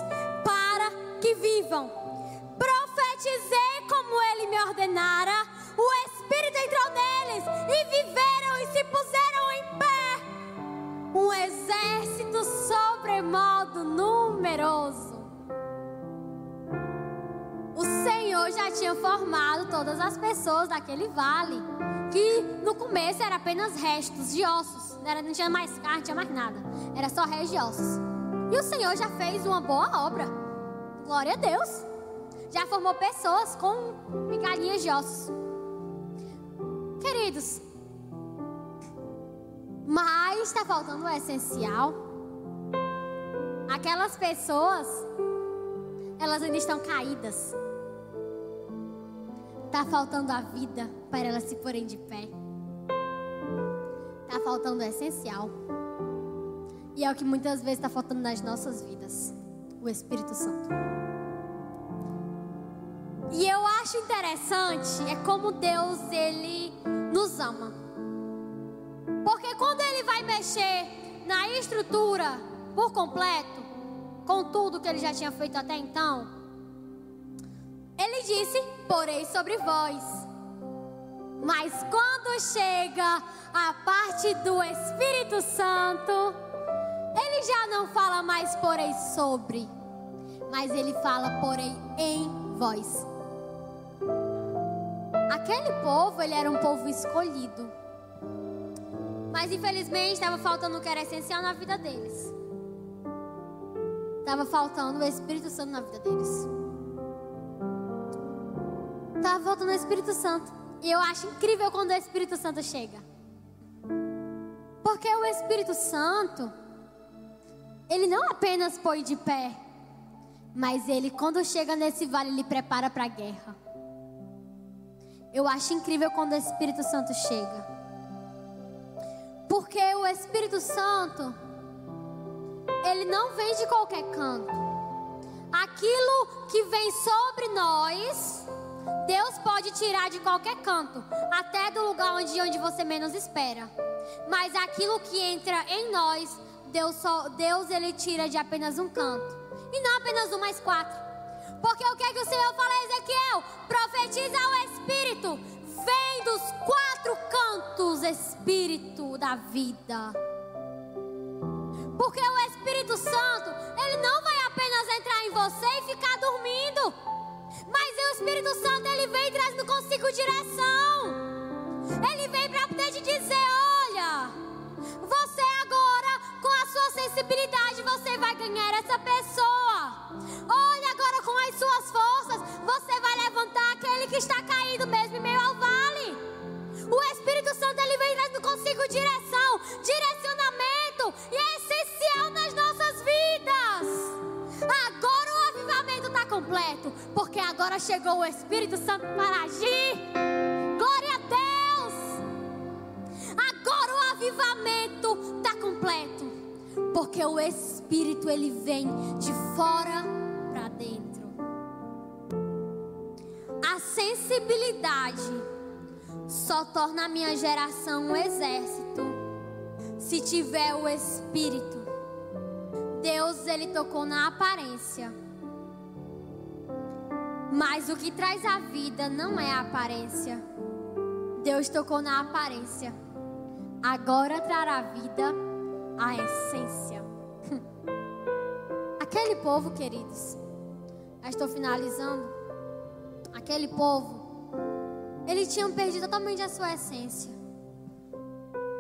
Speaker 1: para que vivam. Profetizei como ele me ordenara, o Espírito entrou neles, e viveram e se puseram em pé. Um exército sobremodo numeroso. O Senhor já tinha formado todas as pessoas daquele vale, que no começo era apenas restos de ossos, não, era, tinha mais carne, não tinha mais nada, era só restos de ossos. E o Senhor já fez uma boa obra, glória a Deus. Já formou pessoas com migalhinhas de ossos. Queridos, mas está faltando o essencial. Aquelas pessoas, elas ainda estão caídas. Está faltando a vida para elas se porem de pé. Está faltando o essencial. E é o que muitas vezes está faltando nas nossas vidas: o Espírito Santo. E eu acho interessante é como Deus ele nos ama. Porque quando ele vai mexer na estrutura por completo, com tudo que ele já tinha feito até então, ele disse: Porei sobre vós. Mas quando chega a parte do Espírito Santo, ele já não fala mais porei sobre, mas ele fala porei em vós. Aquele povo, ele era um povo escolhido. Mas infelizmente estava faltando o que era essencial na vida deles. Estava faltando o Espírito Santo na vida deles. Estava faltando o Espírito Santo. E eu acho incrível quando o Espírito Santo chega. Porque o Espírito Santo, ele não apenas põe de pé, mas ele, quando chega nesse vale, ele prepara para a guerra. Eu acho incrível quando o Espírito Santo chega. Porque o Espírito Santo, ele não vem de qualquer canto. Aquilo que vem sobre nós, Deus pode tirar de qualquer canto, até do lugar onde, onde você menos espera. Mas aquilo que entra em nós, Deus, só, Deus ele tira de apenas um canto. E não apenas um, mas quatro. Porque o que, é que o Senhor fala a Ezequiel? Profetiza ao Espírito. Vem dos quatro cantos, Espírito da vida. Porque o Espírito Santo, ele não vai apenas entrar em você e ficar dormindo. Mas o Espírito Santo, ele vem trazendo consigo direção. Ele vem para poder te dizer: olha, você agora, sua sensibilidade, você vai ganhar essa pessoa. Olha agora com as suas forças, você vai levantar aquele que está caído mesmo em meio ao vale. O Espírito Santo ele vem trazendo consigo direção, direcionamento e é essencial nas nossas vidas. Agora o avivamento está completo, porque agora chegou o Espírito Santo para agir. Glória a Deus! Agora o avivamento está completo, porque o Espírito ele vem de fora para dentro. A sensibilidade só torna a minha geração um exército se tiver o Espírito. Deus ele tocou na aparência. Mas o que traz a vida não é a aparência. Deus tocou na aparência. Agora trará vida a essência. Aquele povo, queridos, já estou finalizando. Aquele povo eles tinham perdido totalmente a sua essência.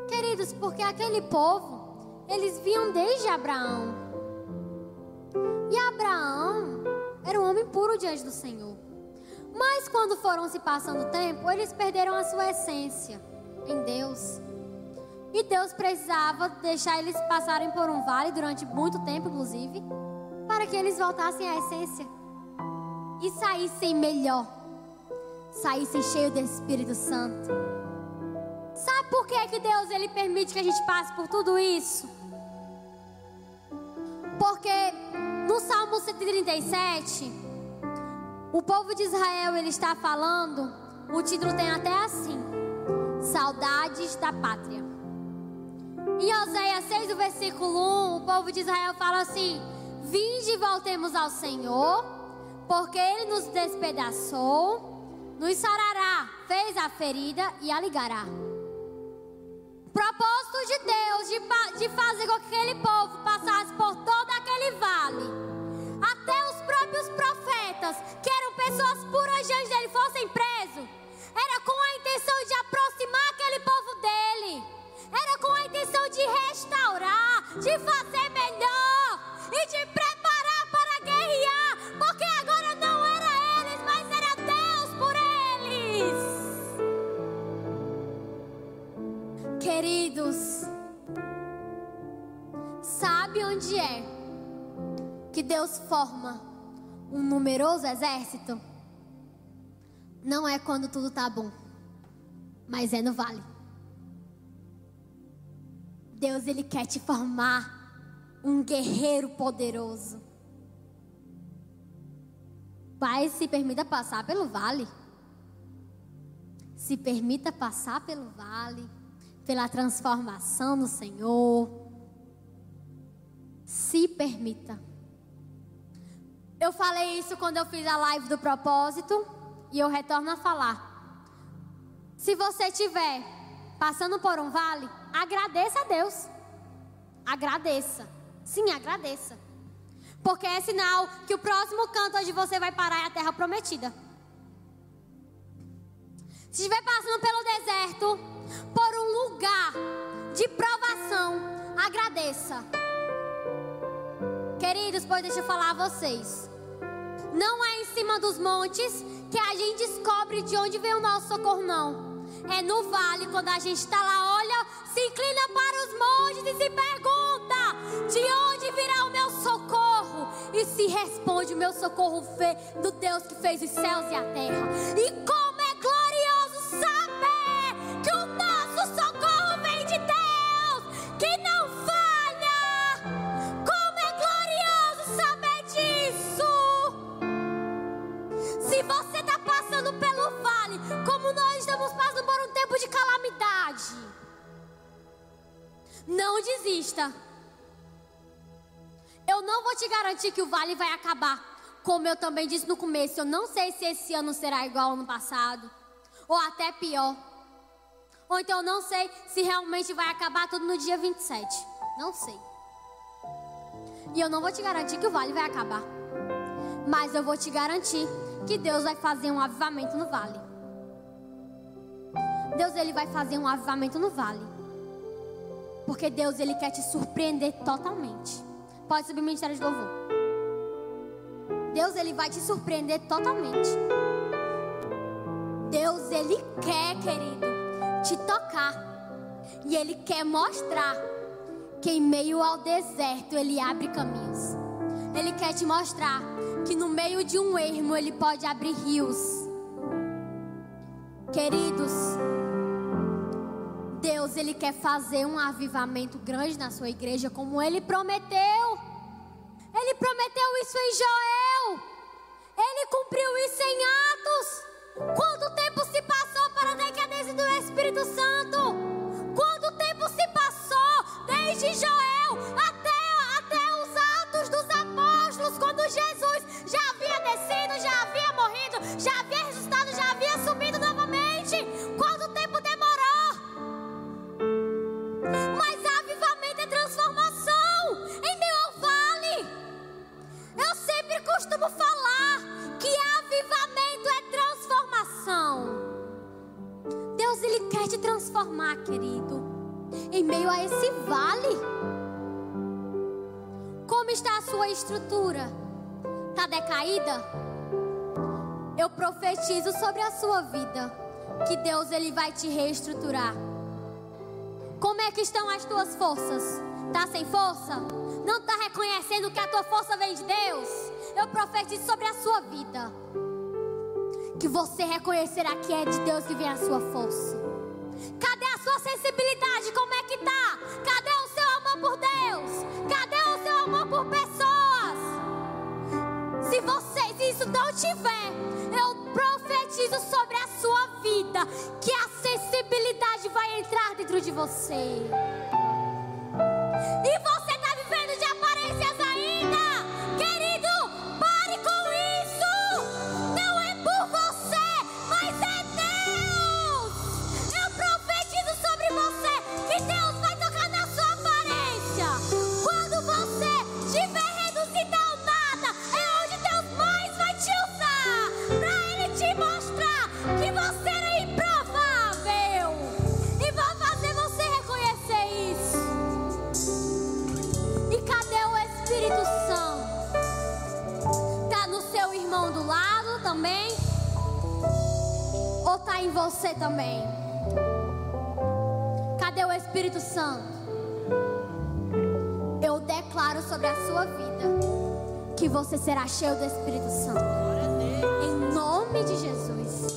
Speaker 1: Queridos, porque aquele povo, eles vinham desde Abraão. E Abraão era um homem puro diante do Senhor. Mas quando foram se passando o tempo, eles perderam a sua essência em Deus. E Deus precisava deixar eles passarem por um vale durante muito tempo, inclusive, para que eles voltassem à essência e saíssem melhor, saíssem cheios do Espírito Santo. Sabe por que, que Deus ele permite que a gente passe por tudo isso? Porque no Salmo 137, o povo de Israel ele está falando, o título tem até assim: Saudades da Pátria. Em Oséias 6, o versículo 1, o povo de Israel fala assim: Vinde e voltemos ao Senhor, porque Ele nos despedaçou, nos sarará, fez a ferida e a ligará. Propósito de Deus de, de fazer com que aquele povo passasse por todo aquele vale. Até os próprios profetas, que eram pessoas puras diante dele, fossem presos. Era com a intenção de aproximar aquele povo dele era com a intenção de restaurar, de fazer melhor e de preparar para guerrear, porque agora não era eles, mas era Deus por eles. Queridos, sabe onde é que Deus forma um numeroso exército? Não é quando tudo tá bom, mas é no vale. Deus ele quer te formar um guerreiro poderoso. Pai, se permita passar pelo vale. Se permita passar pelo vale, pela transformação no Senhor. Se permita. Eu falei isso quando eu fiz a live do propósito e eu retorno a falar. Se você tiver passando por um vale, agradeça a Deus. Agradeça. Sim, agradeça. Porque é sinal que o próximo canto onde você vai parar é a terra prometida. Se estiver passando pelo deserto, por um lugar de provação, agradeça. Queridos, pois deixa eu falar a vocês. Não é em cima dos montes que a gente descobre de onde vem o nosso socorro, não é no vale, quando a gente está lá, olha, se inclina para os montes e se pergunta: de onde virá o meu socorro? E se responde: o meu socorro vem do Deus que fez os céus e a terra. E como é glorioso saber que o não desista. Eu não vou te garantir que o vale vai acabar. Como eu também disse no começo, eu não sei se esse ano será igual ao ano passado, ou até pior. Ou então eu não sei se realmente vai acabar tudo no dia 27. Não sei. E eu não vou te garantir que o vale vai acabar. Mas eu vou te garantir que Deus vai fazer um avivamento no vale. Deus ele vai fazer um avivamento no vale. Porque Deus ele quer te surpreender totalmente. Pode subir o ministério de louvor. Deus ele vai te surpreender totalmente. Deus ele quer, querido, te tocar. E ele quer mostrar que em meio ao deserto ele abre caminhos. Ele quer te mostrar que no meio de um ermo ele pode abrir rios. Queridos, Deus ele quer fazer um avivamento grande na sua igreja, como ele prometeu. Ele prometeu isso em Joel. Ele cumpriu isso em Atos. Quanto tempo se passou para a decadência do Espírito Santo? Quanto tempo se passou desde Joel até, até os Atos dos Apóstolos, quando Jesus já havia descido, já havia morrido, já havia ressuscitado, já havia subido novamente? Mas avivamento é transformação em meio ao vale. Eu sempre costumo falar que avivamento é transformação. transformar, querido, em meio a esse vale. Como está a sua estrutura? Está decaída? Eu profetizo sobre a sua vida que Deus ele vai te reestruturar. Como é que estão as tuas forças? Tá sem força? Não tá reconhecendo que a tua força vem de Deus? Eu profetizo sobre a sua vida que você reconhecerá que é de Deus que vem a sua força. Cadê a sua sensibilidade? Como é que tá? Cadê isso não tiver, eu profetizo sobre a sua vida que a sensibilidade vai entrar dentro de você. E você em você também. Cadê o Espírito Santo? Eu declaro sobre a sua vida que você será cheio do Espírito Santo. Em nome de Jesus.